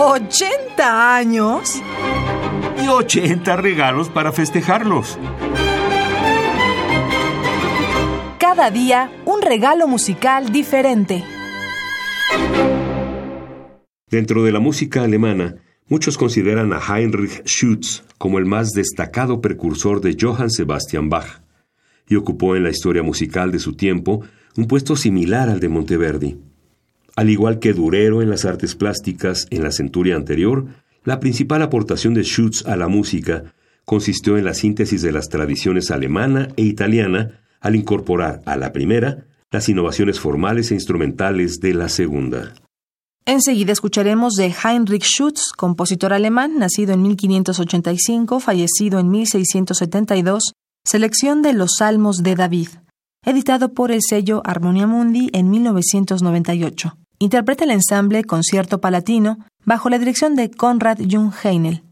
¿80 años? Y 80 regalos para festejarlos. Cada día un regalo musical diferente. Dentro de la música alemana, muchos consideran a Heinrich Schütz como el más destacado precursor de Johann Sebastian Bach, y ocupó en la historia musical de su tiempo un puesto similar al de Monteverdi. Al igual que Durero en las artes plásticas en la centuria anterior, la principal aportación de Schütz a la música consistió en la síntesis de las tradiciones alemana e italiana al incorporar a la primera las innovaciones formales e instrumentales de la segunda. Enseguida escucharemos de Heinrich Schütz, compositor alemán, nacido en 1585, fallecido en 1672, selección de los Salmos de David, editado por el sello Harmonia Mundi en 1998. Interpreta el ensamble Concierto Palatino bajo la dirección de Konrad Jung Heinel.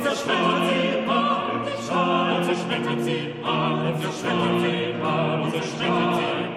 und zerschmettert sie alle mit Schall. Und zerschmettert sie alle mit Schall. Und zerschmettert sie alle mit Schall.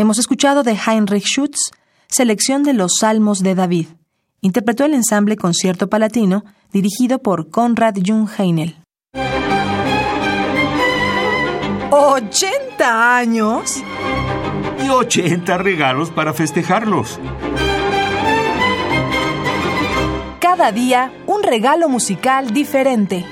Hemos escuchado de Heinrich Schütz, selección de los Salmos de David. Interpretó el ensamble Concierto Palatino, dirigido por Konrad Jung Heinel. ¿80 años? Y 80 regalos para festejarlos. Cada día un regalo musical diferente.